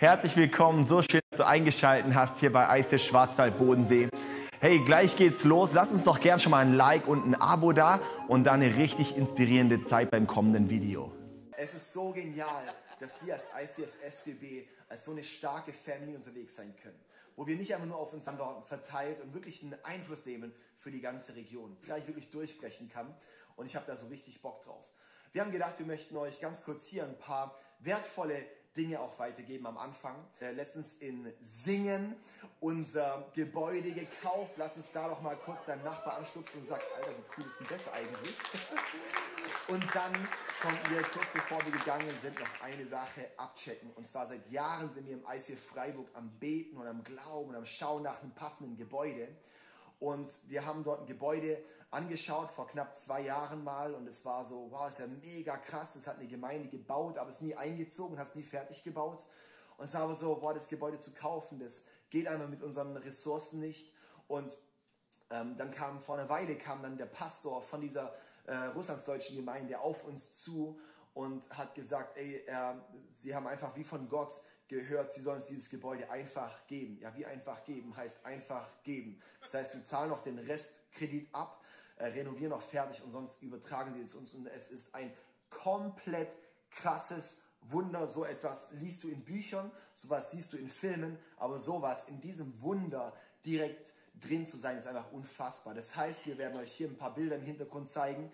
Herzlich willkommen, so schön, dass du eingeschaltet hast hier bei Eis Schwarzwald Bodensee. Hey, gleich geht's los. Lass uns doch gern schon mal ein Like und ein Abo da und dann eine richtig inspirierende Zeit beim kommenden Video. Es ist so genial, dass wir als ICF SCB als so eine starke Family unterwegs sein können, wo wir nicht einfach nur auf uns Standorten verteilt und wirklich einen Einfluss nehmen für die ganze Region, gleich wirklich durchbrechen kann. Und ich habe da so richtig Bock drauf. Wir haben gedacht, wir möchten euch ganz kurz hier ein paar wertvolle Dinge auch weitergeben am Anfang. Äh, letztens in Singen unser Gebäude gekauft. Lass uns da doch mal kurz deinen Nachbar anstupsen und sagen, Alter, wie cool ist denn das eigentlich? Und dann konnten wir kurz bevor wir gegangen sind noch eine Sache abchecken. Und zwar seit Jahren sind wir im ICF Freiburg am Beten und am Glauben und am Schauen nach einem passenden Gebäude. Und wir haben dort ein Gebäude angeschaut vor knapp zwei Jahren mal und es war so, wow, ist ja mega krass. Das hat eine Gemeinde gebaut, aber es nie eingezogen, hat es nie fertig gebaut. Und es war aber so, boah, das Gebäude zu kaufen, das geht einmal mit unseren Ressourcen nicht. Und ähm, dann kam vor einer Weile kam dann der Pastor von dieser äh, russlandsdeutschen Gemeinde auf uns zu und hat gesagt, ey, äh, sie haben einfach wie von Gott gehört, sie sollen uns dieses Gebäude einfach geben. Ja, wie einfach geben heißt einfach geben. Das heißt, wir zahlen noch den Restkredit ab, äh, renovieren noch fertig und sonst übertragen sie es uns. Und es ist ein komplett krasses Wunder. So etwas liest du in Büchern, sowas siehst du in Filmen, aber sowas in diesem Wunder direkt drin zu sein, ist einfach unfassbar. Das heißt, wir werden euch hier ein paar Bilder im Hintergrund zeigen,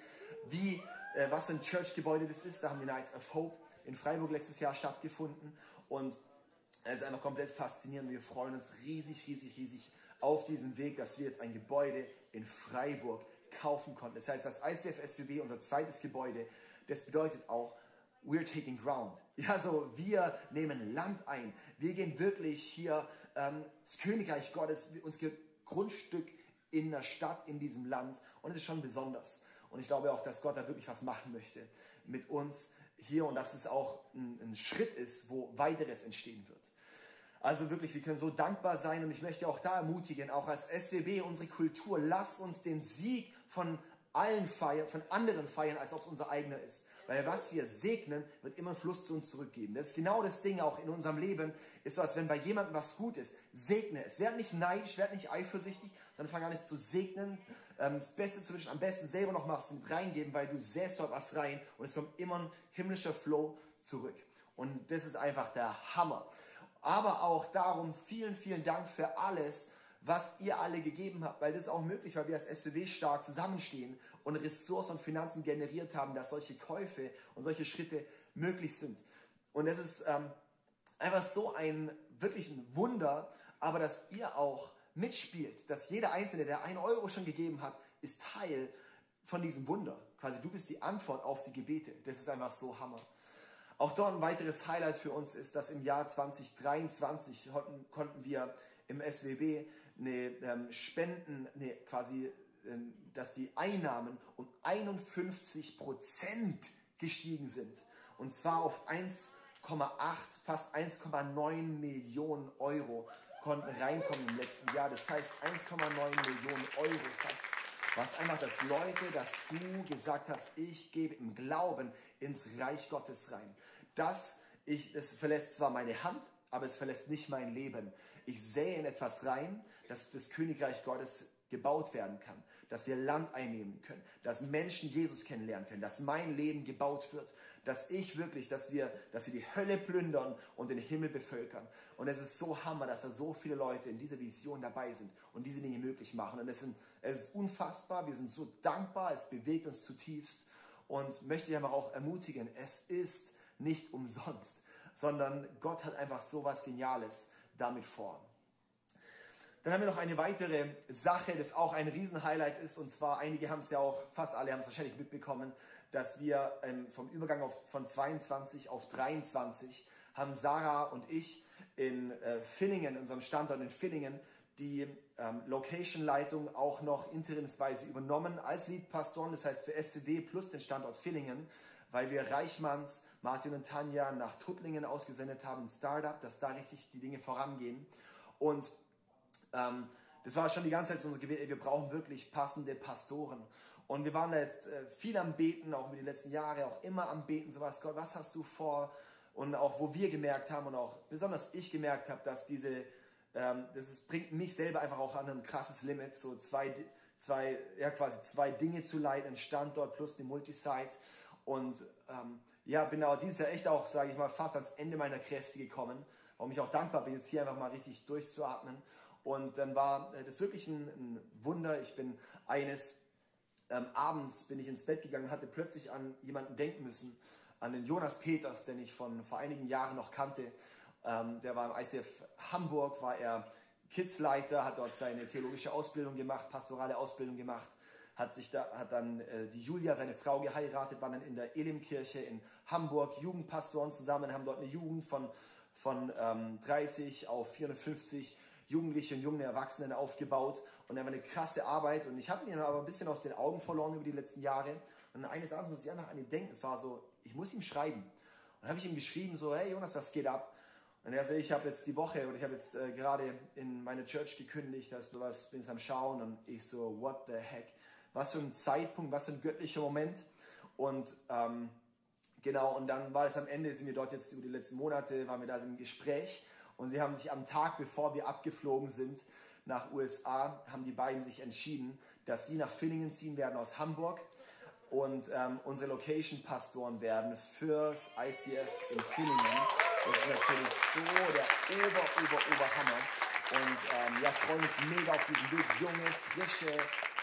wie, äh, was für ein Church-Gebäude das ist. Da haben die Nights of Hope in Freiburg letztes Jahr stattgefunden und es ist einfach komplett faszinierend. Wir freuen uns riesig, riesig, riesig auf diesen Weg, dass wir jetzt ein Gebäude in Freiburg kaufen konnten. Das heißt, das ICF SUV, unser zweites Gebäude, das bedeutet auch, we're taking ground. Ja, so wir nehmen Land ein. Wir gehen wirklich hier ähm, das Königreich Gottes, uns gibt Grundstück in der Stadt, in diesem Land. Und es ist schon besonders. Und ich glaube auch, dass Gott da wirklich was machen möchte mit uns hier und dass es auch ein, ein Schritt ist, wo weiteres entstehen wird. Also wirklich, wir können so dankbar sein und ich möchte auch da ermutigen, auch als SWB, unsere Kultur, lasst uns den Sieg von allen feiern, von anderen feiern, als ob es unser eigener ist. Weil was wir segnen, wird immer Fluss zu uns zurückgeben. Das ist genau das Ding auch in unserem Leben. Ist so, als wenn bei jemandem was gut ist, segne es. Werd nicht neidisch, werd nicht eifersüchtig, sondern fang an es zu segnen, ähm, das Beste zu wünschen, am besten selber noch was mit reingeben, weil du säst dort was rein und es kommt immer ein himmlischer Flow zurück. Und das ist einfach der Hammer. Aber auch darum, vielen, vielen Dank für alles, was ihr alle gegeben habt, weil das ist auch möglich, weil wir als SUW stark zusammenstehen und Ressourcen und Finanzen generiert haben, dass solche Käufe und solche Schritte möglich sind. Und es ist ähm, einfach so ein wirklich ein Wunder, aber dass ihr auch mitspielt, dass jeder Einzelne, der einen Euro schon gegeben hat, ist Teil von diesem Wunder. Quasi du bist die Antwort auf die Gebete. Das ist einfach so Hammer. Auch dort ein weiteres Highlight für uns ist, dass im Jahr 2023 konnten wir im SWB eine ähm, Spenden, ne, quasi, ähm, dass die Einnahmen um 51 Prozent gestiegen sind. Und zwar auf 1,8, fast 1,9 Millionen Euro konnten reinkommen im letzten Jahr. Das heißt 1,9 Millionen Euro fast. Was einfach das Leute, dass du gesagt hast, ich gebe im Glauben ins Reich Gottes rein. Das ich, es verlässt zwar meine Hand, aber es verlässt nicht mein Leben. Ich sähe in etwas rein, dass das Königreich Gottes gebaut werden kann, dass wir Land einnehmen können, dass Menschen Jesus kennenlernen können, dass mein Leben gebaut wird, dass ich wirklich, dass wir, dass wir die Hölle plündern und den Himmel bevölkern. Und es ist so Hammer, dass da so viele Leute in dieser Vision dabei sind und diese Dinge möglich machen. Und es, sind, es ist unfassbar, wir sind so dankbar, es bewegt uns zutiefst und möchte ich einfach auch ermutigen, es ist nicht umsonst, sondern Gott hat einfach so was Geniales damit vor. Dann haben wir noch eine weitere Sache, das auch ein Riesenhighlight ist, und zwar, einige haben es ja auch, fast alle haben es wahrscheinlich mitbekommen, dass wir ähm, vom Übergang auf, von 22 auf 23 haben Sarah und ich in äh, Villingen, unserem Standort in Villingen, die ähm, Location-Leitung auch noch interimsweise übernommen als Leadpastoren, das heißt für SCD plus den Standort Villingen, weil wir Reichmanns, Martin und Tanja nach Tuttlingen ausgesendet haben, ein Startup, dass da richtig die Dinge vorangehen. Und ähm, das war schon die ganze Zeit so unser Gebet, wir brauchen wirklich passende Pastoren. Und wir waren da jetzt äh, viel am Beten, auch über die letzten Jahre, auch immer am Beten, sowas, Gott, was hast du vor? und auch wo wir gemerkt haben und auch besonders ich gemerkt habe, dass diese, ähm, das ist, bringt mich selber einfach auch an ein krasses Limit, so zwei, zwei, ja quasi zwei Dinge zu leiten, ein Standort plus eine Multisite und ähm, ja, bin auch dieses Jahr echt auch, sage ich mal, fast ans Ende meiner Kräfte gekommen, warum ich auch dankbar bin, jetzt hier einfach mal richtig durchzuatmen und dann war äh, das wirklich ein, ein Wunder. Ich bin eines ähm, abends bin ich ins Bett gegangen, hatte plötzlich an jemanden denken müssen, an den Jonas Peters, den ich von vor einigen Jahren noch kannte. Ähm, der war im ICF Hamburg, war er Kidsleiter, hat dort seine theologische Ausbildung gemacht, pastorale Ausbildung gemacht, hat, sich da, hat dann äh, die Julia, seine Frau, geheiratet, waren dann in der Elimkirche in Hamburg, Jugendpastoren zusammen, haben dort eine Jugend von, von ähm, 30 auf 450 Jugendliche und junge Erwachsenen aufgebaut und war eine krasse Arbeit. Und ich habe ihn aber ein bisschen aus den Augen verloren über die letzten Jahre. Und eines Abends muss ich einfach an ihn denken, es war so, ich muss ihm schreiben. Und dann habe ich ihm geschrieben so, hey Jonas, was geht ab? Und er so, ich habe jetzt die Woche oder ich habe jetzt äh, gerade in meine Church gekündigt, dass du was bin am Schauen. Und ich so, what the heck? Was für ein Zeitpunkt, was für ein göttlicher Moment. Und ähm, Genau, und dann war es am Ende, sind wir dort jetzt über die letzten Monate, waren wir da im Gespräch und sie haben sich am Tag, bevor wir abgeflogen sind nach USA, haben die beiden sich entschieden, dass sie nach Villingen ziehen werden aus Hamburg und ähm, unsere Location-Pastoren werden fürs ICF in Villingen. Das ist natürlich so der Ober, Ober, Oberhammer. Und ähm, ja, freuen uns mega auf diesen Weg, junge, frische,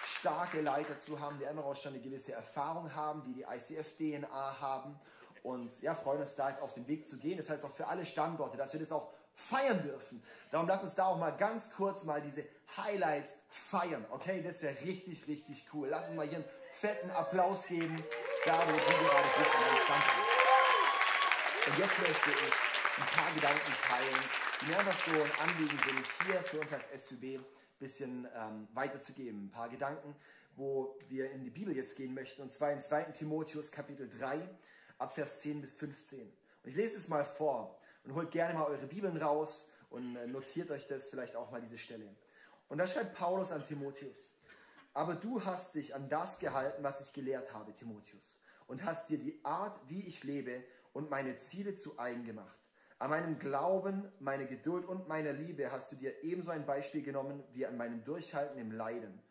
starke Leiter zu haben, die immer auch schon eine gewisse Erfahrung haben, die die ICF-DNA haben. Und ja, freuen uns da jetzt auf den Weg zu gehen. Das heißt auch für alle Standorte, dass wir das auch feiern dürfen. Darum lass uns da auch mal ganz kurz mal diese Highlights feiern. Okay, das wäre richtig, richtig cool. Lass uns mal hier einen fetten Applaus geben, da wo du gerade bist an deinem Standort. Und jetzt möchte ich ein paar Gedanken teilen, die mir einfach so ein Anliegen sind, hier für uns als SUB ein bisschen ähm, weiterzugeben. Ein paar Gedanken, wo wir in die Bibel jetzt gehen möchten. Und zwar in 2. Timotheus Kapitel 3, ab Vers 10 bis 15. Und ich lese es mal vor und holt gerne mal eure Bibeln raus und äh, notiert euch das vielleicht auch mal diese Stelle. Und da schreibt Paulus an Timotheus, aber du hast dich an das gehalten, was ich gelehrt habe, Timotheus, und hast dir die Art, wie ich lebe und meine Ziele zu eigen gemacht. An meinem Glauben, meine Geduld und meiner Liebe hast du dir ebenso ein Beispiel genommen wie an meinem Durchhalten im Leiden.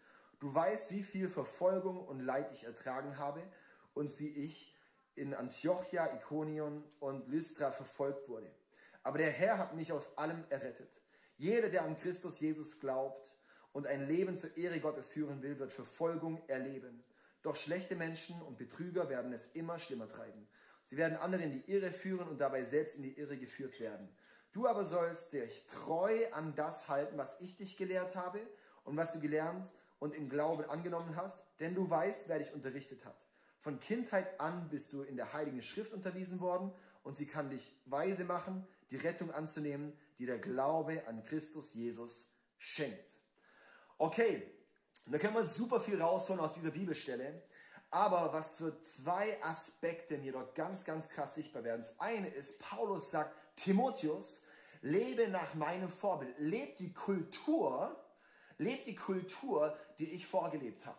Du weißt, wie viel Verfolgung und Leid ich ertragen habe und wie ich in Antiochia, Ikonion und Lystra verfolgt wurde. Aber der Herr hat mich aus allem errettet. Jeder, der an Christus Jesus glaubt und ein Leben zur Ehre Gottes führen will, wird Verfolgung erleben. Doch schlechte Menschen und Betrüger werden es immer schlimmer treiben. Sie werden andere in die Irre führen und dabei selbst in die Irre geführt werden. Du aber sollst dich treu an das halten, was ich dich gelehrt habe und was du gelernt und im Glauben angenommen hast, denn du weißt, wer dich unterrichtet hat. Von Kindheit an bist du in der Heiligen Schrift unterwiesen worden und sie kann dich weise machen, die Rettung anzunehmen, die der Glaube an Christus Jesus schenkt. Okay, da können wir super viel rausholen aus dieser Bibelstelle. Aber was für zwei Aspekte mir dort ganz, ganz krass sichtbar werden. Das eine ist, Paulus sagt, Timotheus, lebe nach meinem Vorbild. Leb die Kultur, leb die Kultur, die ich vorgelebt habe.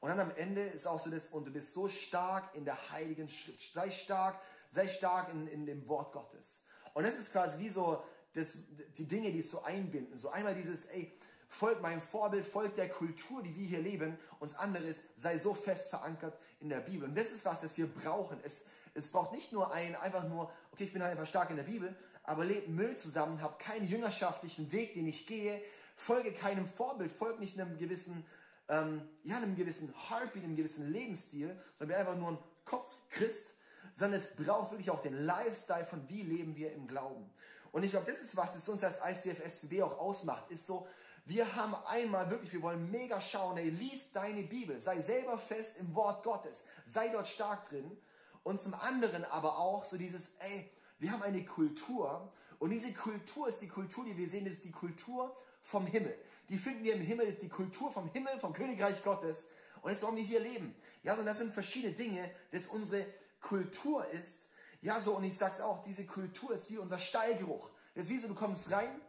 Und dann am Ende ist auch so das, und du bist so stark in der Heiligen Schrift. Sei stark, sei stark in, in dem Wort Gottes. Und das ist quasi wie so das, die Dinge, die es so einbinden. So einmal dieses, ey, folgt meinem Vorbild, folgt der Kultur, die wir hier leben. Und das andere ist, sei so fest verankert in der Bibel. Und das ist was, das wir brauchen. Es, es braucht nicht nur ein, einfach nur, okay, ich bin halt einfach stark in der Bibel, aber lebt Müll zusammen, hab keinen jüngerschaftlichen Weg, den ich gehe, folge keinem Vorbild, folge nicht einem gewissen ähm, ja, einem gewissen Heartbeat, einem gewissen Lebensstil, sondern wir einfach nur ein Kopf-Christ, sondern es braucht wirklich auch den Lifestyle von wie leben wir im Glauben. Und ich glaube, das ist was, das uns als ICF SCB auch ausmacht, ist so, wir haben einmal wirklich, wir wollen mega schauen, ey, lies deine Bibel, sei selber fest im Wort Gottes, sei dort stark drin. Und zum anderen aber auch so dieses, ey, wir haben eine Kultur und diese Kultur ist die Kultur, die wir sehen, ist die Kultur vom Himmel. Die finden wir im Himmel, ist die Kultur vom Himmel, vom Königreich Gottes. Und das wollen wir hier leben. Ja, und das sind verschiedene Dinge, das unsere Kultur ist. Ja, so, und ich sag's auch, diese Kultur ist wie unser Stallgeruch. Das ist wie so, du kommst rein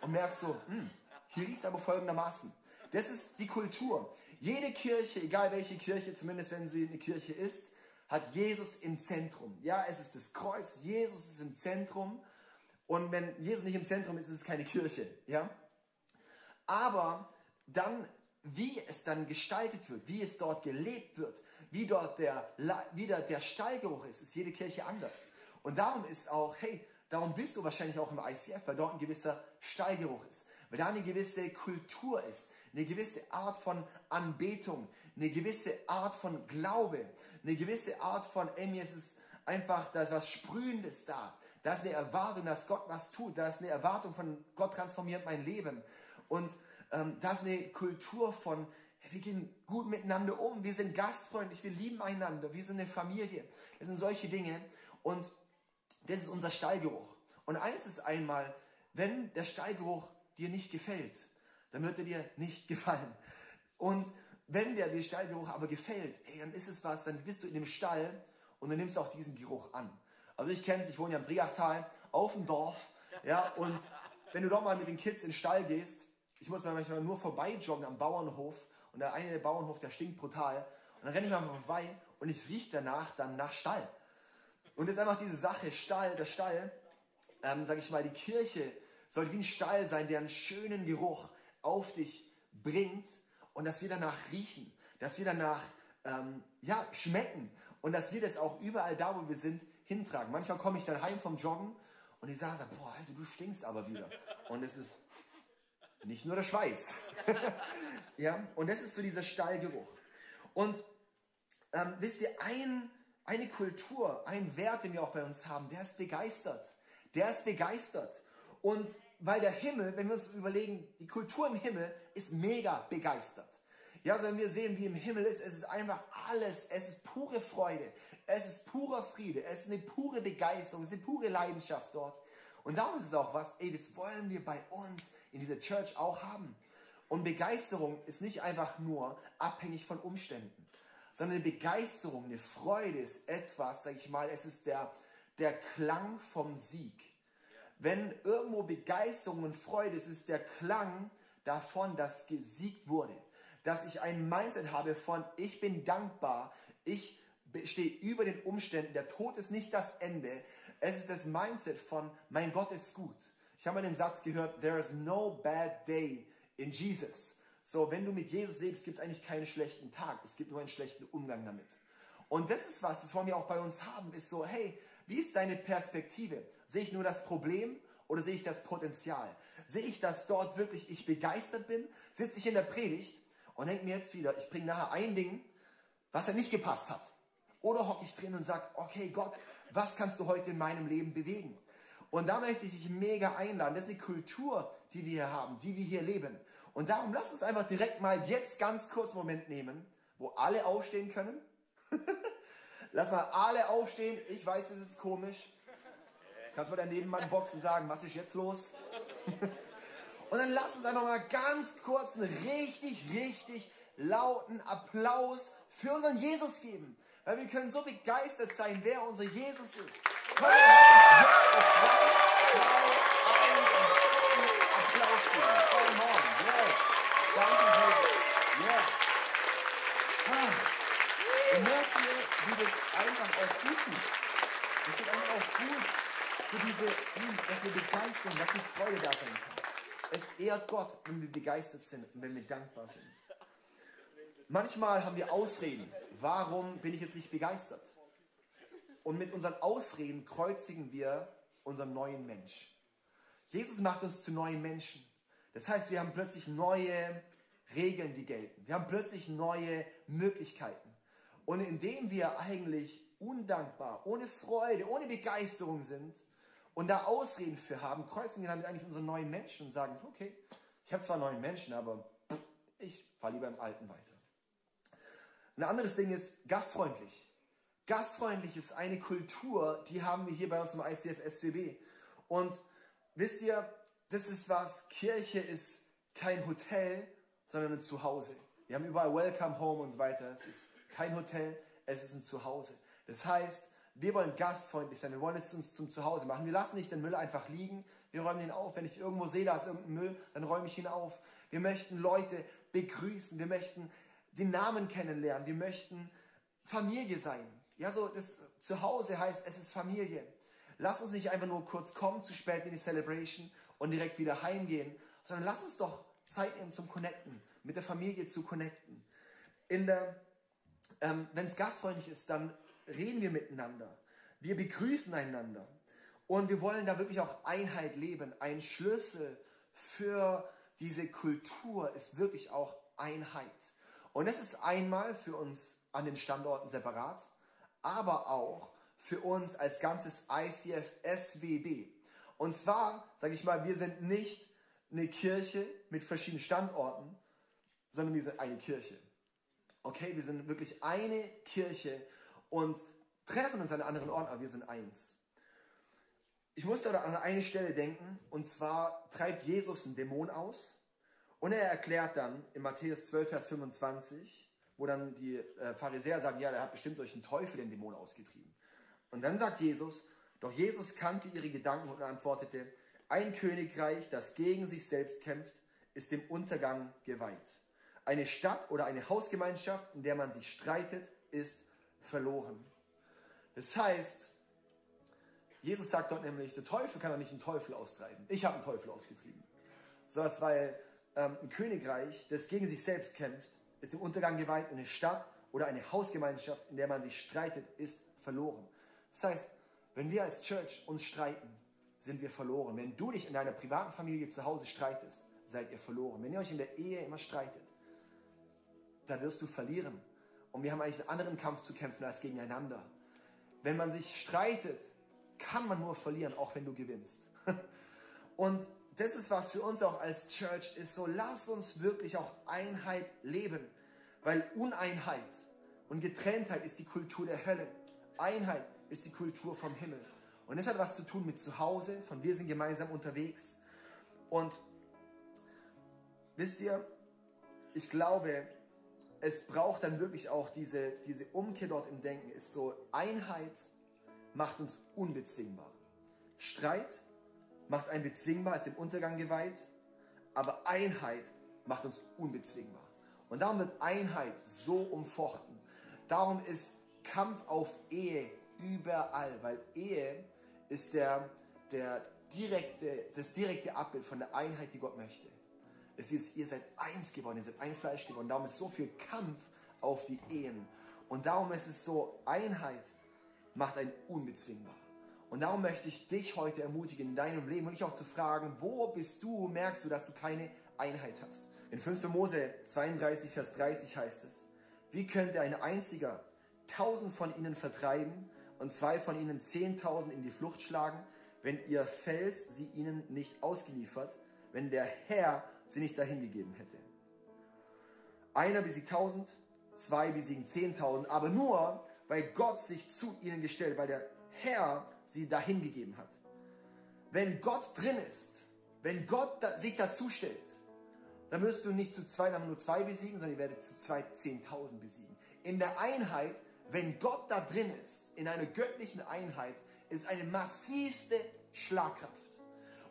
und merkst so, hm, hier riecht's aber folgendermaßen. Das ist die Kultur. Jede Kirche, egal welche Kirche, zumindest wenn sie eine Kirche ist, hat Jesus im Zentrum. Ja, es ist das Kreuz, Jesus ist im Zentrum. Und wenn Jesus nicht im Zentrum ist, ist es keine Kirche. Ja? Aber dann, wie es dann gestaltet wird, wie es dort gelebt wird, wie dort der, wie der, Stallgeruch ist, ist jede Kirche anders. Und darum ist auch, hey, darum bist du wahrscheinlich auch im ICF, weil dort ein gewisser Stallgeruch ist. Weil da eine gewisse Kultur ist, eine gewisse Art von Anbetung, eine gewisse Art von Glaube, eine gewisse Art von, ey, mir ist es einfach, da was Sprühendes da. Da ist eine Erwartung, dass Gott was tut. Da ist eine Erwartung von Gott transformiert mein Leben. Und ähm, da ist eine Kultur von, wir gehen gut miteinander um. Wir sind gastfreundlich, wir lieben einander. Wir sind eine Familie. Das sind solche Dinge. Und das ist unser Stallgeruch. Und eins ist einmal, wenn der Stallgeruch dir nicht gefällt, dann wird er dir nicht gefallen. Und wenn der, der Stallgeruch aber gefällt, ey, dann ist es was, dann bist du in dem Stall und dann nimmst du auch diesen Geruch an. Also ich kenne es, ich wohne ja im Briachtal, auf dem Dorf, ja, und wenn du doch mal mit den Kids in den Stall gehst, ich muss manchmal nur vorbei joggen am Bauernhof und der eine der Bauernhof, der stinkt brutal und dann renne ich mal vorbei und ich rieche danach dann nach Stall. Und das ist einfach diese Sache, Stall, der Stall, ähm, sage ich mal, die Kirche soll wie ein Stall sein, der einen schönen Geruch auf dich bringt und dass wir danach riechen, dass wir danach ähm, ja, schmecken und dass wir das auch überall da, wo wir sind, hintragen. Manchmal komme ich dann heim vom Joggen und ich sage, boah, Alter, du stinkst aber wieder. Und es ist nicht nur der Schweiß. ja, und das ist so dieser Stallgeruch. Und ähm, wisst ihr, ein, eine Kultur, ein Wert, den wir auch bei uns haben, der ist begeistert. Der ist begeistert. Und weil der Himmel, wenn wir uns überlegen, die Kultur im Himmel ist mega begeistert. Ja, also wenn wir sehen, wie im Himmel ist, es ist einfach alles, es ist pure Freude, es ist purer Friede, es ist eine pure Begeisterung, es ist eine pure Leidenschaft dort. Und darum ist es auch was, ey, das wollen wir bei uns in dieser Church auch haben. Und Begeisterung ist nicht einfach nur abhängig von Umständen, sondern eine Begeisterung, eine Freude ist etwas, sag ich mal, es ist der, der Klang vom Sieg wenn irgendwo Begeisterung und Freude ist, ist der Klang davon, dass gesiegt wurde. Dass ich ein Mindset habe von, ich bin dankbar, ich stehe über den Umständen, der Tod ist nicht das Ende. Es ist das Mindset von, mein Gott ist gut. Ich habe mal den Satz gehört, there is no bad day in Jesus. So, wenn du mit Jesus lebst, gibt es eigentlich keinen schlechten Tag. Es gibt nur einen schlechten Umgang damit. Und das ist was, das wollen wir auch bei uns haben, ist so, hey, wie ist deine Perspektive? Sehe ich nur das Problem oder sehe ich das Potenzial? Sehe ich, dass dort wirklich ich begeistert bin? Sitze ich in der Predigt und denke mir jetzt wieder, ich bringe nachher ein Ding, was er nicht gepasst hat. Oder hocke ich drin und sage, okay Gott, was kannst du heute in meinem Leben bewegen? Und da möchte ich dich mega einladen. Das ist eine Kultur, die wir hier haben, die wir hier leben. Und darum lass uns einfach direkt mal jetzt ganz kurz einen Moment nehmen, wo alle aufstehen können. lass mal alle aufstehen. Ich weiß, es ist komisch. Kannst du mal daneben mal boxen sagen, was ist jetzt los? und dann lass uns einfach mal ganz kurz einen richtig, richtig lauten Applaus für unseren Jesus geben. Weil wir können so begeistert sein, wer unser Jesus ist. Komm, Applaus geben. Come on, yes. Danke, Jesus. Yeah. Ah. Und merkt ihr, wie das einfach auch gut ist? Das ist einfach auch gut für diese, dass wir begeistern, dass eine Freude da sein kann. Es ehrt Gott, wenn wir begeistert sind und wenn wir dankbar sind. Manchmal haben wir Ausreden. Warum bin ich jetzt nicht begeistert? Und mit unseren Ausreden kreuzigen wir unseren neuen Mensch. Jesus macht uns zu neuen Menschen. Das heißt, wir haben plötzlich neue Regeln, die gelten. Wir haben plötzlich neue Möglichkeiten. Und indem wir eigentlich undankbar, ohne Freude, ohne Begeisterung sind, und da Ausreden für haben, kreuzen wir damit eigentlich unseren neuen Menschen und sagen, okay, ich habe zwar neuen Menschen, aber ich fahre lieber im Alten weiter. Ein anderes Ding ist gastfreundlich. Gastfreundlich ist eine Kultur, die haben wir hier bei uns im ICF SCB. Und wisst ihr, das ist was, Kirche ist kein Hotel, sondern ein Zuhause. Wir haben überall Welcome Home und so weiter. Es ist kein Hotel, es ist ein Zuhause. Das heißt, wir wollen gastfreundlich sein. Wir wollen es uns zum Zuhause machen. Wir lassen nicht den Müll einfach liegen. Wir räumen ihn auf. Wenn ich irgendwo sehe, da ist irgendein Müll, dann räume ich ihn auf. Wir möchten Leute begrüßen. Wir möchten den Namen kennenlernen. Wir möchten Familie sein. Ja, so das Zuhause heißt, es ist Familie. Lass uns nicht einfach nur kurz kommen, zu spät in die Celebration und direkt wieder heimgehen, sondern lass uns doch Zeit nehmen zum Connecten, mit der Familie zu connecten. In der, ähm, wenn es gastfreundlich ist, dann reden wir miteinander. Wir begrüßen einander. Und wir wollen da wirklich auch Einheit leben. Ein Schlüssel für diese Kultur ist wirklich auch Einheit. Und das ist einmal für uns an den Standorten separat, aber auch für uns als ganzes ICF SWB. Und zwar, sage ich mal, wir sind nicht eine Kirche mit verschiedenen Standorten, sondern wir sind eine Kirche. Okay, wir sind wirklich eine Kirche und treffen uns an anderen Orten, aber wir sind eins. Ich musste da an eine Stelle denken, und zwar treibt Jesus einen Dämon aus und er erklärt dann in Matthäus 12, Vers 25, wo dann die äh, Pharisäer sagen, ja, der hat bestimmt durch den Teufel den Dämon ausgetrieben. Und dann sagt Jesus, doch Jesus kannte ihre Gedanken und antwortete, ein Königreich, das gegen sich selbst kämpft, ist dem Untergang geweiht. Eine Stadt oder eine Hausgemeinschaft, in der man sich streitet, ist verloren. Das heißt, Jesus sagt dort nämlich, der Teufel kann doch nicht einen Teufel austreiben. Ich habe einen Teufel ausgetrieben. So das, weil ähm, ein Königreich, das gegen sich selbst kämpft, ist dem Untergang geweiht und eine Stadt oder eine Hausgemeinschaft, in der man sich streitet, ist verloren. Das heißt, wenn wir als Church uns streiten, sind wir verloren. Wenn du dich in deiner privaten Familie zu Hause streitest, seid ihr verloren. Wenn ihr euch in der Ehe immer streitet, da wirst du verlieren. Und wir haben eigentlich einen anderen Kampf zu kämpfen als gegeneinander. Wenn man sich streitet, kann man nur verlieren, auch wenn du gewinnst. Und das ist was für uns auch als Church ist. So lass uns wirklich auch Einheit leben. Weil Uneinheit und Getrenntheit ist die Kultur der Hölle. Einheit ist die Kultur vom Himmel. Und das hat was zu tun mit zu Hause, von wir sind gemeinsam unterwegs. Und wisst ihr, ich glaube, es braucht dann wirklich auch diese, diese Umkehr dort im Denken, ist so, Einheit macht uns unbezwingbar. Streit macht einen bezwingbar, ist dem Untergang geweiht, aber Einheit macht uns unbezwingbar. Und darum wird Einheit so umfochten. Darum ist Kampf auf Ehe überall, weil Ehe ist der, der direkte, das direkte Abbild von der Einheit, die Gott möchte. Es ist, ihr seid eins geworden, ihr seid ein Fleisch geworden. Darum ist so viel Kampf auf die Ehen. Und darum ist es so, Einheit macht einen unbezwingbar. Und darum möchte ich dich heute ermutigen in deinem Leben und dich auch zu fragen, wo bist du, merkst du, dass du keine Einheit hast. In 5. Mose 32, Vers 30 heißt es, wie könnte ein einziger tausend von ihnen vertreiben und zwei von ihnen zehntausend in die Flucht schlagen, wenn ihr Fels sie ihnen nicht ausgeliefert, wenn der Herr sie nicht dahingegeben hätte. Einer besiegt tausend, zwei besiegen zehntausend, aber nur, weil Gott sich zu ihnen gestellt, weil der Herr sie dahingegeben hat. Wenn Gott drin ist, wenn Gott sich dazu stellt, dann wirst du nicht zu zwei nur zwei besiegen, sondern ihr werdet zu zwei zehntausend besiegen. In der Einheit wenn Gott da drin ist, in einer göttlichen Einheit, ist eine massivste Schlagkraft.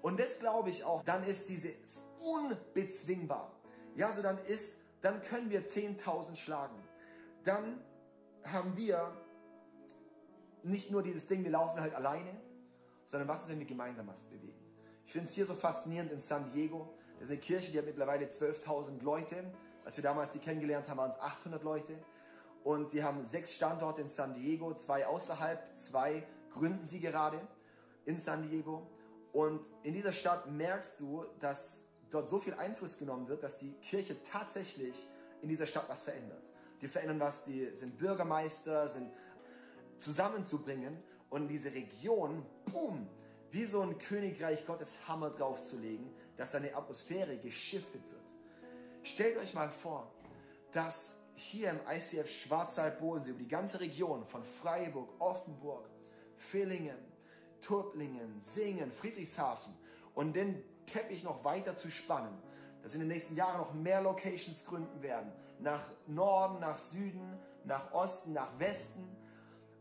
Und das glaube ich auch, dann ist dieses unbezwingbar. Ja, so dann ist, dann können wir 10.000 schlagen. Dann haben wir nicht nur dieses Ding, wir laufen halt alleine, sondern was ist, wenn wir gemeinsam was bewegen? Ich finde es hier so faszinierend in San Diego. Das ist eine Kirche, die hat mittlerweile 12.000 Leute. Als wir damals die kennengelernt haben, waren es 800 Leute. Und die haben sechs Standorte in San Diego, zwei außerhalb, zwei gründen sie gerade in San Diego. Und in dieser Stadt merkst du, dass dort so viel Einfluss genommen wird, dass die Kirche tatsächlich in dieser Stadt was verändert. Die verändern was, die sind Bürgermeister, sind zusammenzubringen und diese Region, boom, wie so ein Königreich Gottes Hammer draufzulegen, dass deine Atmosphäre geschiftet wird. Stellt euch mal vor, dass hier im ICF Schwarzwald-Bodensee, über die ganze Region von Freiburg, Offenburg, Villingen, Tuttlingen, Singen, Friedrichshafen und den Teppich noch weiter zu spannen, dass wir in den nächsten Jahren noch mehr Locations gründen werden. Nach Norden, nach Süden, nach Osten, nach Westen.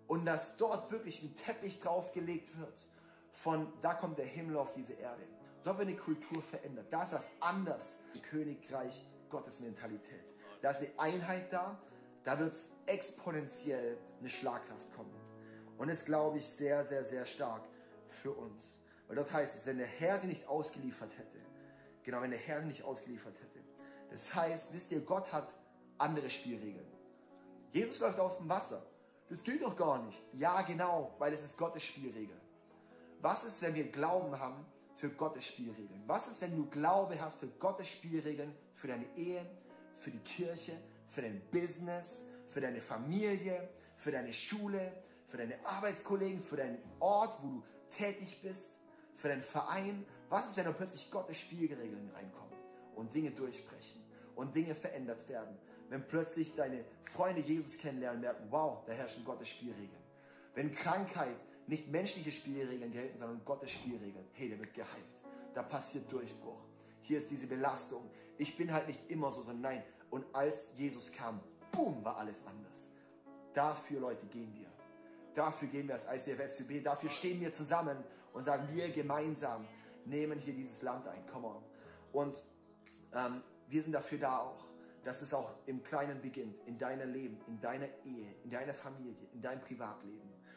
Und dass dort wirklich ein Teppich draufgelegt wird. Von da kommt der Himmel auf diese Erde. Dort wird eine Kultur verändert. Da ist was anders. Königreich Gottes Mentalität. Da ist eine Einheit da, da wird es exponentiell eine Schlagkraft kommen. Und das glaube ich sehr, sehr, sehr stark für uns. Weil dort heißt es, wenn der Herr sie nicht ausgeliefert hätte, genau, wenn der Herr sie nicht ausgeliefert hätte. Das heißt, wisst ihr, Gott hat andere Spielregeln. Jesus läuft auf dem Wasser. Das geht doch gar nicht. Ja, genau, weil es ist Gottes Spielregel. Was ist, wenn wir Glauben haben für Gottes Spielregeln? Was ist, wenn du Glaube hast für Gottes Spielregeln, für deine Ehe, für die Kirche, für dein Business, für deine Familie, für deine Schule, für deine Arbeitskollegen, für deinen Ort, wo du tätig bist, für deinen Verein? Was ist, wenn da plötzlich Gottes Spielregeln reinkommen und Dinge durchbrechen und Dinge verändert werden? Wenn plötzlich deine Freunde Jesus kennenlernen, merken, wow, da herrschen Gottes Spielregeln. Wenn Krankheit nicht menschliche Spielregeln gelten, sondern Gottes Spielregeln, hey, der wird geheilt. Da passiert Durchbruch. Hier ist diese Belastung. Ich bin halt nicht immer so, sondern nein. Und als Jesus kam, boom, war alles anders. Dafür, Leute, gehen wir. Dafür gehen wir als ICF Dafür stehen wir zusammen und sagen, wir gemeinsam nehmen hier dieses Land ein. Come on. Und ähm, wir sind dafür da auch, dass es auch im Kleinen beginnt, in deinem Leben, in deiner Ehe, in deiner Familie, in deinem Privatleben